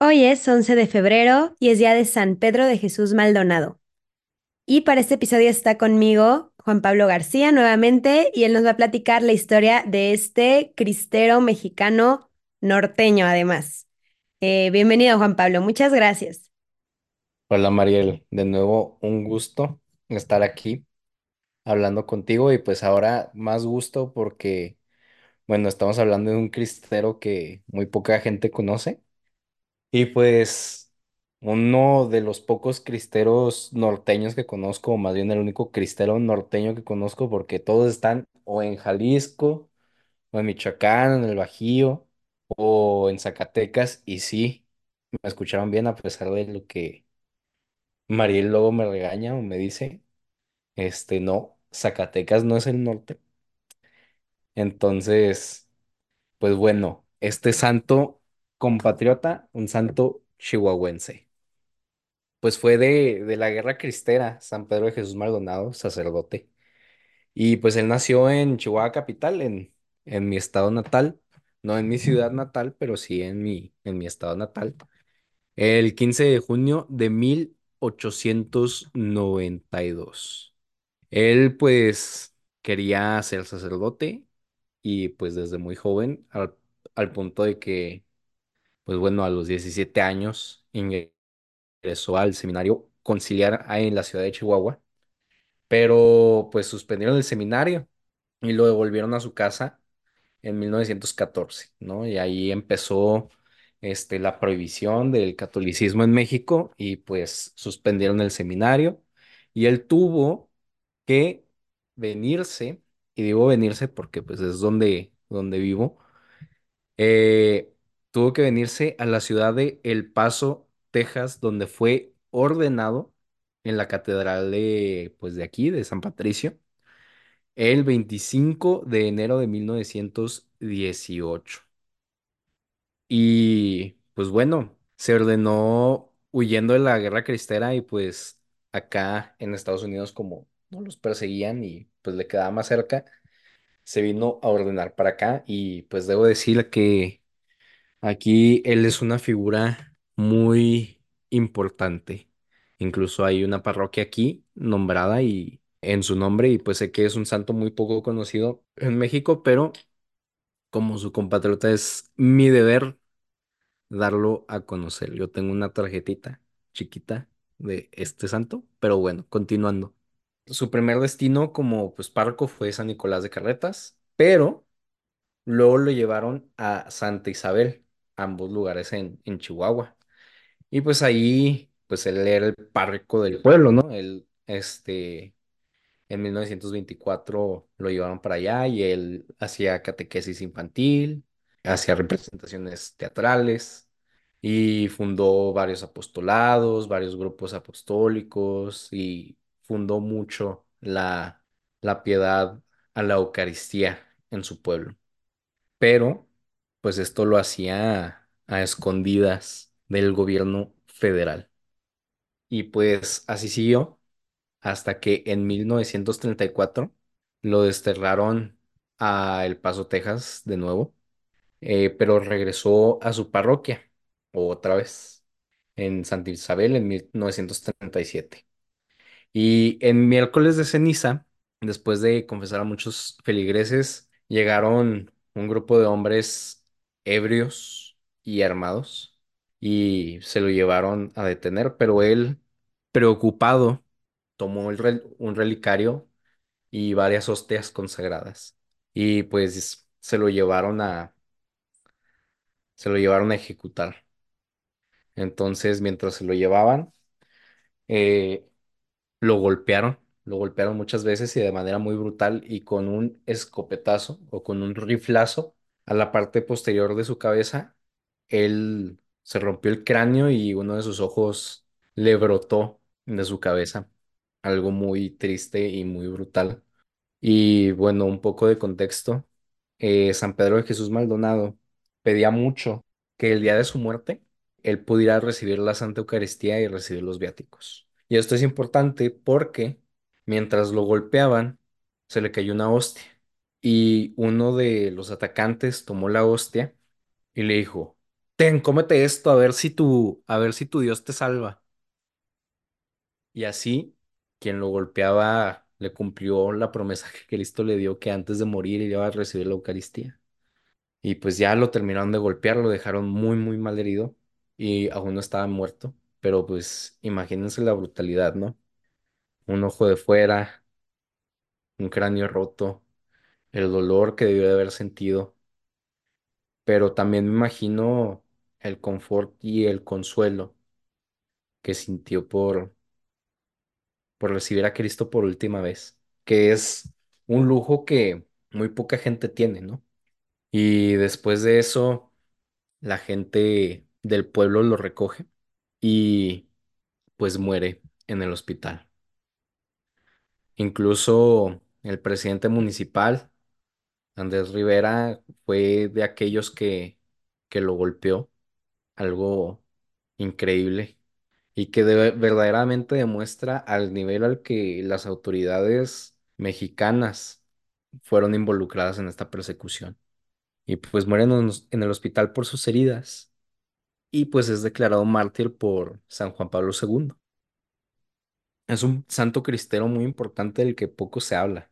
Hoy es 11 de febrero y es día de San Pedro de Jesús Maldonado. Y para este episodio está conmigo Juan Pablo García nuevamente y él nos va a platicar la historia de este cristero mexicano norteño además. Eh, bienvenido Juan Pablo, muchas gracias. Hola Mariel, de nuevo un gusto estar aquí hablando contigo y pues ahora más gusto porque, bueno, estamos hablando de un cristero que muy poca gente conoce y pues uno de los pocos cristeros norteños que conozco, o más bien el único cristero norteño que conozco porque todos están o en Jalisco o en Michoacán, en el Bajío o en Zacatecas y sí, me escucharon bien a pesar de lo que Mariel luego me regaña o me dice. Este, no, Zacatecas no es el norte. Entonces, pues bueno, este santo compatriota, un santo chihuahuense, pues fue de, de la Guerra Cristera, San Pedro de Jesús Maldonado, sacerdote. Y pues él nació en Chihuahua capital, en, en mi estado natal, no en mi ciudad natal, pero sí en mi, en mi estado natal, el 15 de junio de 1892. Él pues quería ser sacerdote y pues desde muy joven, al, al punto de que, pues bueno, a los 17 años ingresó al seminario conciliar ahí en la ciudad de Chihuahua, pero pues suspendieron el seminario y lo devolvieron a su casa en 1914, ¿no? Y ahí empezó este, la prohibición del catolicismo en México y pues suspendieron el seminario y él tuvo que venirse, y digo venirse porque pues es donde, donde vivo, eh, tuvo que venirse a la ciudad de El Paso, Texas, donde fue ordenado en la catedral de, pues de aquí, de San Patricio, el 25 de enero de 1918. Y pues bueno, se ordenó huyendo de la guerra cristera y pues acá en Estados Unidos como no los perseguían y pues le quedaba más cerca, se vino a ordenar para acá y pues debo decir que aquí él es una figura muy importante. Incluso hay una parroquia aquí nombrada y en su nombre y pues sé que es un santo muy poco conocido en México, pero como su compatriota es mi deber darlo a conocer. Yo tengo una tarjetita chiquita de este santo, pero bueno, continuando. Su primer destino como pues párroco fue San Nicolás de Carretas, pero luego lo llevaron a Santa Isabel, ambos lugares en, en Chihuahua. Y pues ahí, pues él era el párroco del pueblo, ¿no? Él, este, en 1924 lo llevaron para allá y él hacía catequesis infantil, hacía representaciones teatrales y fundó varios apostolados, varios grupos apostólicos y fundó mucho la, la piedad a la Eucaristía en su pueblo. Pero, pues esto lo hacía a escondidas del gobierno federal. Y pues así siguió hasta que en 1934 lo desterraron a El Paso, Texas, de nuevo, eh, pero regresó a su parroquia otra vez en Santa Isabel en 1937. Y en miércoles de ceniza, después de confesar a muchos feligreses, llegaron un grupo de hombres ebrios y armados y se lo llevaron a detener, pero él, preocupado, tomó el un relicario y varias hostias consagradas y pues se lo llevaron a, se lo llevaron a ejecutar. Entonces, mientras se lo llevaban, eh, Lo golpearon, lo golpearon muchas veces y de manera muy brutal y con un escopetazo o con un riflazo a la parte posterior de su cabeza, él se rompió el cráneo y uno de sus ojos le brotó de su cabeza. Algo muy triste y muy brutal. Y bueno, un poco de contexto. eh, San Pedro de Jesús Maldonado pedía mucho que el día de su muerte él pudiera recibir la Santa Eucaristía y recibir los viáticos. Y esto es importante porque mientras lo golpeaban, se le cayó una hostia. Y uno de los atacantes tomó la hostia y le dijo, ten, cómete esto, a ver si tu, a ver si tu Dios te salva. Y así, quien lo golpeaba le cumplió la promesa que Cristo le dio que antes de morir iba a recibir la Eucaristía. Y pues ya lo terminaron de golpear, lo dejaron muy, muy mal herido y aún no estaba muerto. Pero pues imagínense la brutalidad, ¿no? Un ojo de fuera, un cráneo roto, el dolor que debió de haber sentido. Pero también me imagino el confort y el consuelo que sintió por, por recibir a Cristo por última vez, que es un lujo que muy poca gente tiene, ¿no? Y después de eso, la gente del pueblo lo recoge y pues muere en el hospital. Incluso el presidente municipal, Andrés Rivera, fue de aquellos que, que lo golpeó, algo increíble y que de- verdaderamente demuestra al nivel al que las autoridades mexicanas fueron involucradas en esta persecución. Y pues muere en el hospital por sus heridas y pues es declarado mártir por San Juan Pablo II. Es un santo cristero muy importante del que poco se habla,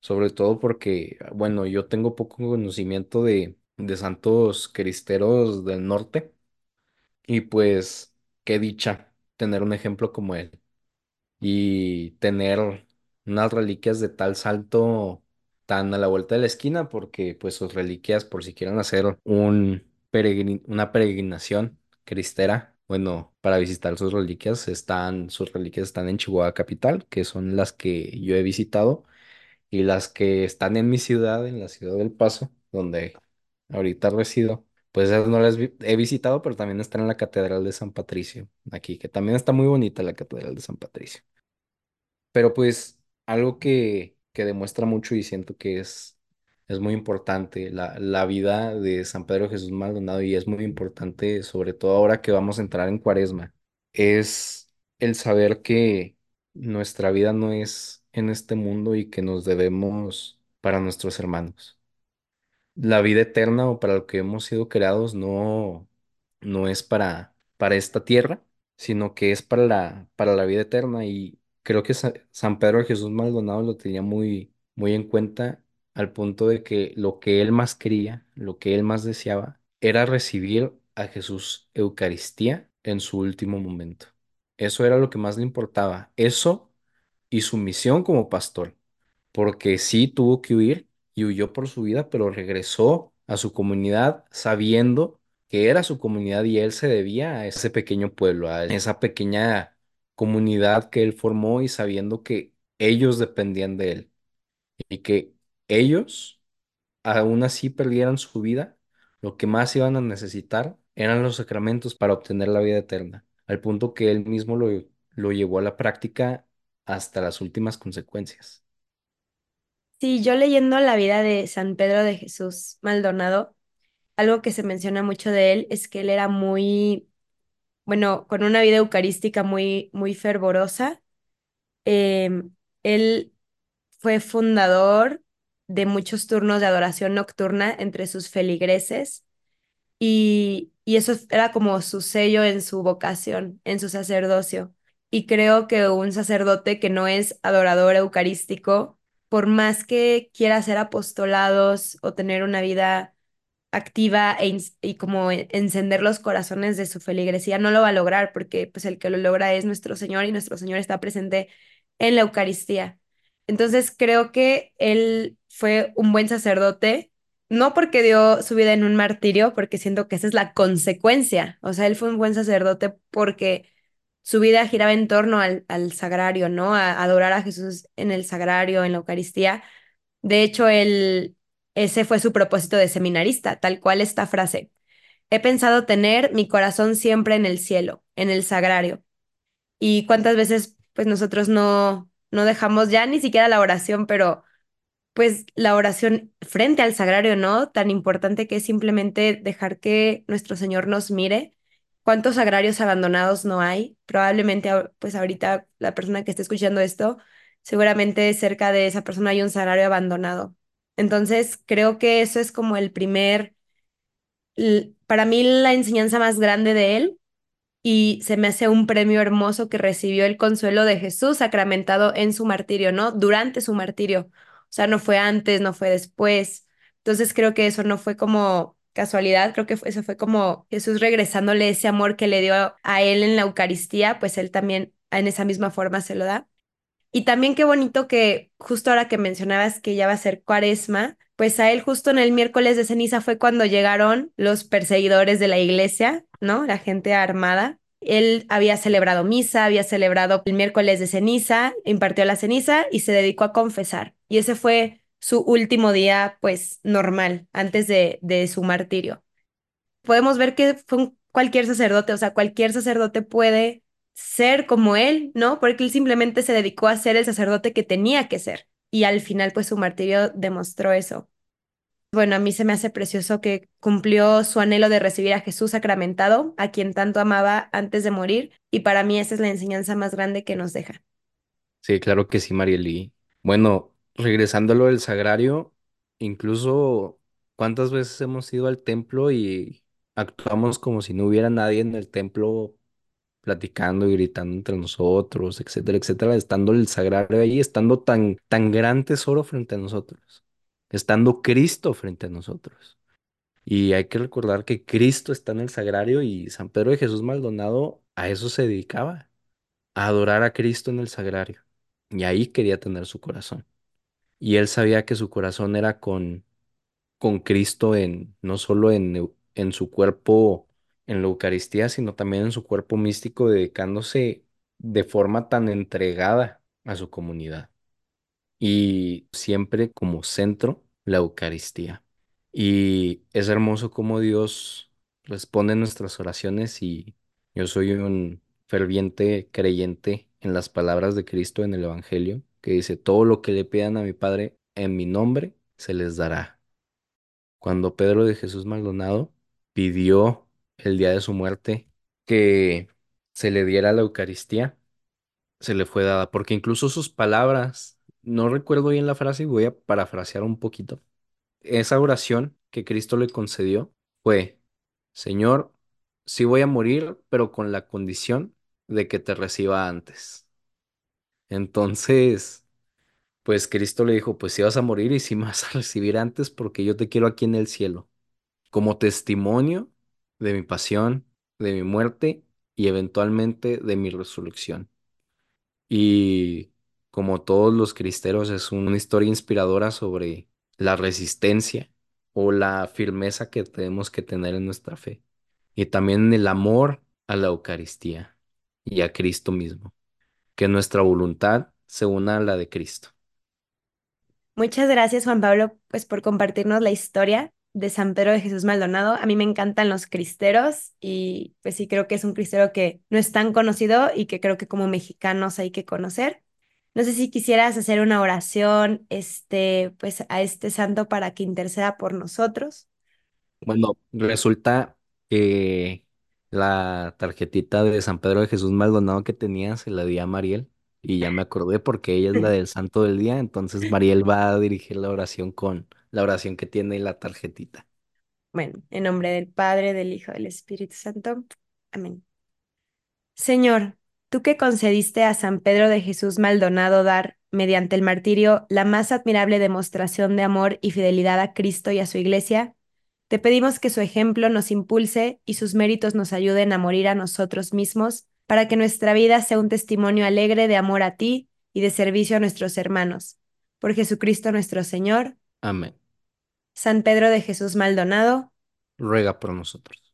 sobre todo porque, bueno, yo tengo poco conocimiento de, de santos cristeros del norte y pues qué dicha tener un ejemplo como él. y tener unas reliquias de tal salto tan a la vuelta de la esquina, porque pues sus reliquias, por si quieren hacer un peregrin- una peregrinación cristera, bueno, para visitar sus reliquias, están, sus reliquias están en Chihuahua Capital, que son las que yo he visitado, y las que están en mi ciudad, en la ciudad del Paso, donde ahorita resido. Pues no las he visitado, pero también están en la Catedral de San Patricio, aquí, que también está muy bonita la Catedral de San Patricio. Pero pues algo que, que demuestra mucho y siento que es, es muy importante la, la vida de San Pedro Jesús Maldonado y es muy importante, sobre todo ahora que vamos a entrar en Cuaresma, es el saber que nuestra vida no es en este mundo y que nos debemos para nuestros hermanos. La vida eterna o para lo que hemos sido creados no, no es para, para esta tierra sino que es para la, para la vida eterna. Y creo que Sa- San Pedro Jesús Maldonado lo tenía muy, muy en cuenta al punto de que lo que él más quería, lo que él más deseaba, era recibir a Jesús Eucaristía en su último momento. Eso era lo que más le importaba. Eso y su misión como pastor porque sí tuvo que huir y huyó por su vida, pero regresó a su comunidad sabiendo que era su comunidad y él se debía a ese pequeño pueblo, a esa pequeña comunidad que él formó y sabiendo que ellos dependían de él y que ellos, aún así perdieran su vida, lo que más iban a necesitar eran los sacramentos para obtener la vida eterna, al punto que él mismo lo, lo llevó a la práctica hasta las últimas consecuencias. Sí, yo leyendo la vida de San Pedro de Jesús Maldonado, algo que se menciona mucho de él es que él era muy, bueno, con una vida eucarística muy, muy fervorosa. Em, él fue fundador de muchos turnos de adoración nocturna entre sus feligreses y, y eso era como su sello en su vocación, en su sacerdocio. Y creo que un sacerdote que no es adorador eucarístico, por más que quiera hacer apostolados o tener una vida activa e y como e- encender los corazones de su feligresía, no lo va a lograr porque pues el que lo logra es nuestro Señor y nuestro Señor está presente en la Eucaristía. Entonces creo que él fue un buen sacerdote, no porque dio su vida en un martirio, porque siento que esa es la consecuencia. O sea, él fue un buen sacerdote porque su vida giraba en torno al, al sagrario, ¿no? A adorar a Jesús en el sagrario, en la Eucaristía. De hecho, él, ese fue su propósito de seminarista, tal cual esta frase. He pensado tener mi corazón siempre en el cielo, en el sagrario. Y cuántas veces, pues nosotros no, no dejamos ya ni siquiera la oración, pero pues la oración frente al sagrario, ¿no? Tan importante que es simplemente dejar que nuestro Señor nos mire. ¿Cuántos sagrarios abandonados no hay? Probablemente, ahor- pues ahorita la persona que esté escuchando esto, seguramente cerca de esa persona hay un sagrario abandonado. Entonces, creo que eso es como el primer para mí la enseñanza más grande de él y se me hace un premio hermoso que recibió el consuelo de Jesús sacramentado en su martirio, ¿no? Durante su martirio. O sea, no fue antes, no fue después. Entonces creo que eso no fue como casualidad, creo que eso fue como Jesús regresándole ese amor que le dio a él en la Eucaristía, pues él también en esa misma forma se lo da. Y también qué bonito que justo ahora que mencionabas que ya va a ser cuaresma, pues a él justo en el miércoles de ceniza fue cuando llegaron los perseguidores de la iglesia, ¿no? La gente armada. Él había celebrado misa, había celebrado el miércoles de ceniza, impartió la ceniza y se dedicó a confesar. Y ese fue su último día, pues normal, antes de, de su martirio podemos ver que fue cualquier sacerdote, o sea, cualquier sacerdote puede ser como él, ¿no? Porque él simplemente se dedicó a ser el sacerdote que tenía que ser. Y al final, pues su martirio demostró eso. Bueno, a mí se me hace precioso que cumplió su anhelo de recibir a Jesús sacramentado, a quien tanto amaba antes de morir, y para mí esa es la enseñanza más grande que nos deja. Sí, claro que sí, Marieli. Bueno, regresando a lo del sagrario, incluso cuántas veces hemos ido al templo y actuamos como si no hubiera nadie en el templo platicando y gritando entre nosotros, etcétera, etcétera, estando el sagrario ahí, estando tan, tan gran tesoro frente a nosotros, estando Cristo frente a nosotros. Y hay que recordar que Cristo está en el sagrario y San Pedro de Jesús Maldonado a eso se dedicaba, a adorar a Cristo en el sagrario. Y ahí quería tener su corazón. Y él sabía que su corazón era con, con Cristo en, no solo en, en su cuerpo, en la Eucaristía, sino también en su cuerpo místico, dedicándose de forma tan entregada a su comunidad. Y siempre como centro, la Eucaristía. Y es hermoso cómo Dios responde nuestras oraciones y yo soy un ferviente creyente en las palabras de Cristo en el Evangelio, que dice, todo lo que le pidan a mi Padre en mi nombre, se les dará. Cuando Pedro de Jesús Maldonado pidió el día de su muerte que se le diera la Eucaristía, se le fue dada, porque incluso sus palabras, no recuerdo bien la frase y voy a parafrasear un poquito esa oración que Cristo le concedió fue, Señor, sí voy a morir, pero con la condición de que te reciba antes. Entonces, pues Cristo le dijo, pues sí vas a morir y sí me vas a recibir antes porque yo te quiero aquí en el cielo, como testimonio de mi pasión, de mi muerte y eventualmente de mi resurrección. Y como todos los cristeros, es una historia inspiradora sobre la resistencia o la firmeza que tenemos que tener en nuestra fe. Y también el amor a la Eucaristía y a Cristo mismo. Que nuestra voluntad se una a la de Cristo. Muchas gracias, Juan Pablo, pues por compartirnos la historia de San Pedro de Jesús Maldonado. A mí me encantan los cristeros y pues sí creo que es un cristero que no es tan conocido y que creo que como mexicanos hay que conocer. No sé si quisieras hacer una oración, este, pues a este santo para que interceda por nosotros. Bueno, resulta que la tarjetita de San Pedro de Jesús Maldonado que tenía se la di a Mariel y ya me acordé porque ella es la del santo del día, entonces Mariel va a dirigir la oración con la oración que tiene la tarjetita. Bueno, en nombre del Padre, del Hijo, del Espíritu Santo. Amén. Señor, tú que concediste a San Pedro de Jesús Maldonado dar, mediante el martirio, la más admirable demostración de amor y fidelidad a Cristo y a su Iglesia, te pedimos que su ejemplo nos impulse y sus méritos nos ayuden a morir a nosotros mismos, para que nuestra vida sea un testimonio alegre de amor a ti y de servicio a nuestros hermanos. Por Jesucristo nuestro Señor, Amén. San Pedro de Jesús Maldonado, Ruega por nosotros.